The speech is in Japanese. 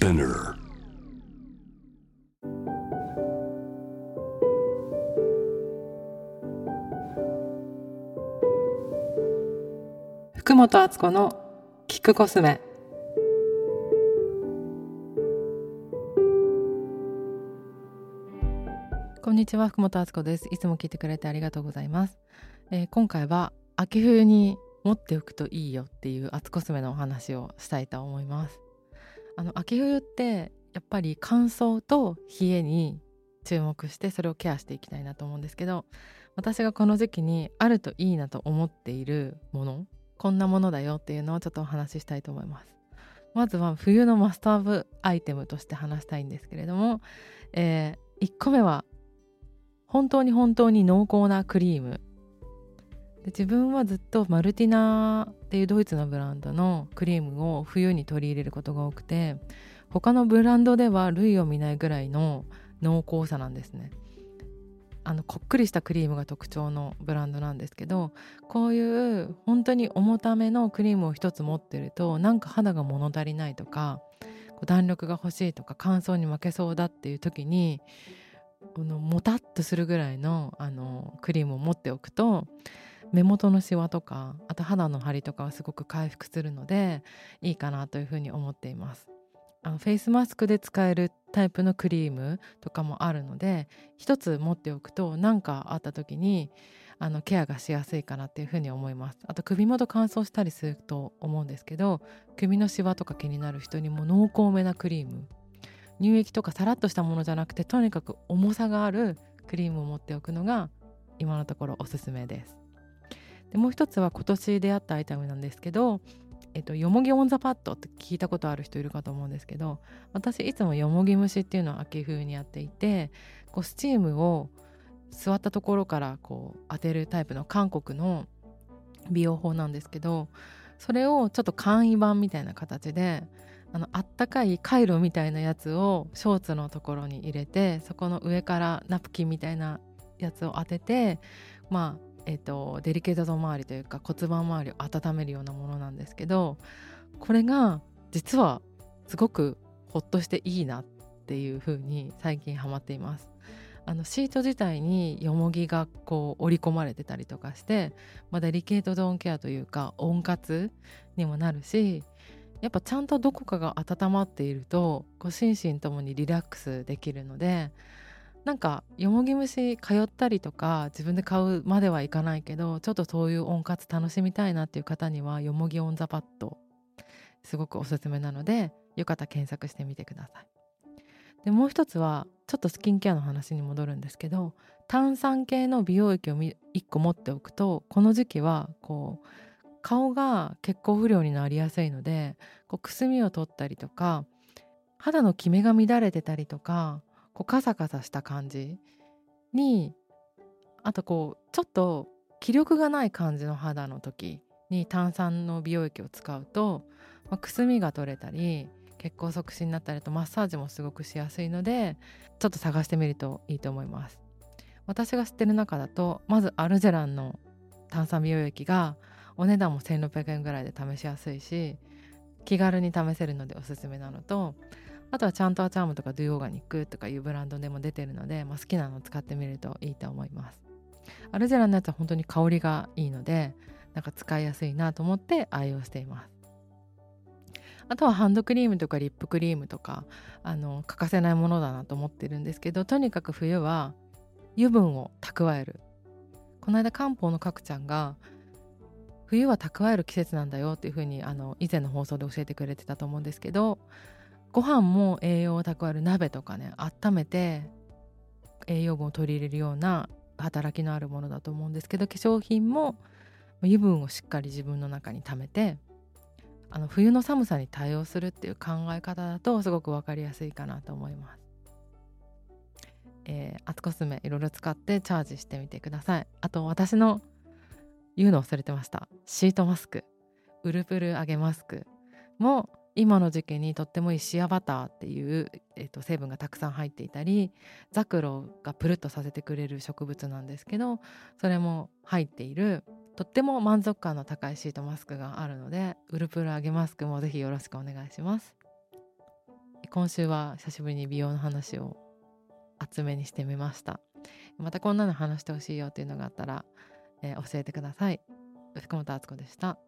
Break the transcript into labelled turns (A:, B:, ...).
A: Spinner.
B: 福本敦子のキックコスメこんにちは福本敦子ですいつも聞いてくれてありがとうございます、えー今回は秋冬に持っておくといいよっていう厚コスメのお話をしたいと思いますあの秋冬ってやっぱり乾燥と冷えに注目してそれをケアしていきたいなと思うんですけど私がこの時期にあるといいなと思っているものこんなものだよっていうのをちょっとお話ししたいと思います。まずは冬のマストアブアイテムとして話したいんですけれども、え1個目は本当に本当に濃厚なクリームで自分はずっとマルティナっていうドイツのブランドのクリームを冬に取り入れることが多くて他のブランドでは類を見ないぐらいの濃厚さなんですね。あのこっくりしたクリームが特徴のブランドなんですけどこういう本当に重ためのクリームを一つ持ってるとなんか肌が物足りないとか弾力が欲しいとか乾燥に負けそうだっていう時にこのもたっとするぐらいのあのクリームを持っておくと目元のシワとかあと肌の張りとかはすごく回復するのでいいかなというふうに思っています。あのフェイスマスクで使えるタイプのクリームとかもあるので一つ持っておくと何かあった時にあのケアがしやすいかなっていうふうに思います。あと首元乾燥したりすると思うんですけど首のシワとか気になる人にも濃厚めなクリーム。乳液とかさらっとしたものじゃなくてとにかく重さがあるクリームを持っておくのが今のところおすすめです。でもう一つは今年出会ったアイテムなんですけど、えっと、よもぎ温座パットって聞いたことある人いるかと思うんですけど私いつもよもぎ蒸しっていうのを秋冬にやっていてこうスチームを座ったところからこう当てるタイプの韓国の美容法なんですけどそれをちょっと簡易版みたいな形であのあったかいカイロみたいなやつをショーツのところに入れてそこの上からナプキンみたいなやつを当ててまあえーと、デリケートゾーン周りというか骨盤周りを温めるようなものなんですけどこれが実はすごくほっとしていいなっていう風に最近ハマっています。あのシート自体によもぎがこう織り込まれてたりとかして、まあ、デリケートゾーンケアというか温活にもなるしやっぱちゃんとどこかが温まっているとこう心身ともにリラックスできるのでなんかよもぎ虫通ったりとか自分で買うまではいかないけどちょっとそういう温活楽しみたいなっていう方にはよもぎオンザパッドすごくおすすめなのでよかったら検索してみてください。でもう一つはちょっとスキンケアの話に戻るんですけど炭酸系の美容液を1個持っておくとこの時期はこう顔が血行不良になりやすいのでこうくすみを取ったりとか肌のキメが乱れてたりとかこうカサカサした感じにあとこうちょっと気力がない感じの肌の時に炭酸の美容液を使うと、まあ、くすみが取れたり血行促進になったりとマッサージもすごくしやすいのでちょっと探してみるといいと思います。私が知ってる中だとまずアルジェランの炭酸美容液がお値段も1600円ぐらいで試しやすいし気軽に試せるのでおすすめなのとあとはちゃんとアチャームとかドゥオーガニックとかいうブランドでも出てるので、まあ、好きなのを使ってみるといいと思います。アルジェラのやつは本当に香りがいいのでなんか使いやすいなと思って愛用しています。あとはハンドクリームとかリップクリームとかあの欠かせないものだなと思ってるんですけどとにかく冬は油分を蓄える。この間漢方の角ちゃんが冬は蓄える季節なんだよっていうふうにあの以前の放送で教えてくれてたと思うんですけどご飯も栄養を蓄える鍋とかね温めて栄養分を取り入れるような働きのあるものだと思うんですけど化粧品も油分をしっかり自分の中に溜めてあの冬の寒さに対応するっていう考え方だとすごく分かりやすいかなと思います。えー、アツコスメいろいろ使ってチャージしてみてください。あと私の言うの忘れてましたシートマスクウルプル揚げマスクも今の時期にとってもいいシアバターっていう、えー、と成分がたくさん入っていたりザクロがプルッとさせてくれる植物なんですけどそれも入っているとっても満足感の高いシートマスクがあるのでウルプル揚げマスクもぜひよろしくお願いします。今週は久しぶりに美容の話を厚めにしてみました。またこんなの話してほしいよっていうのがあったら、えー、教えてください。福本敦子でした。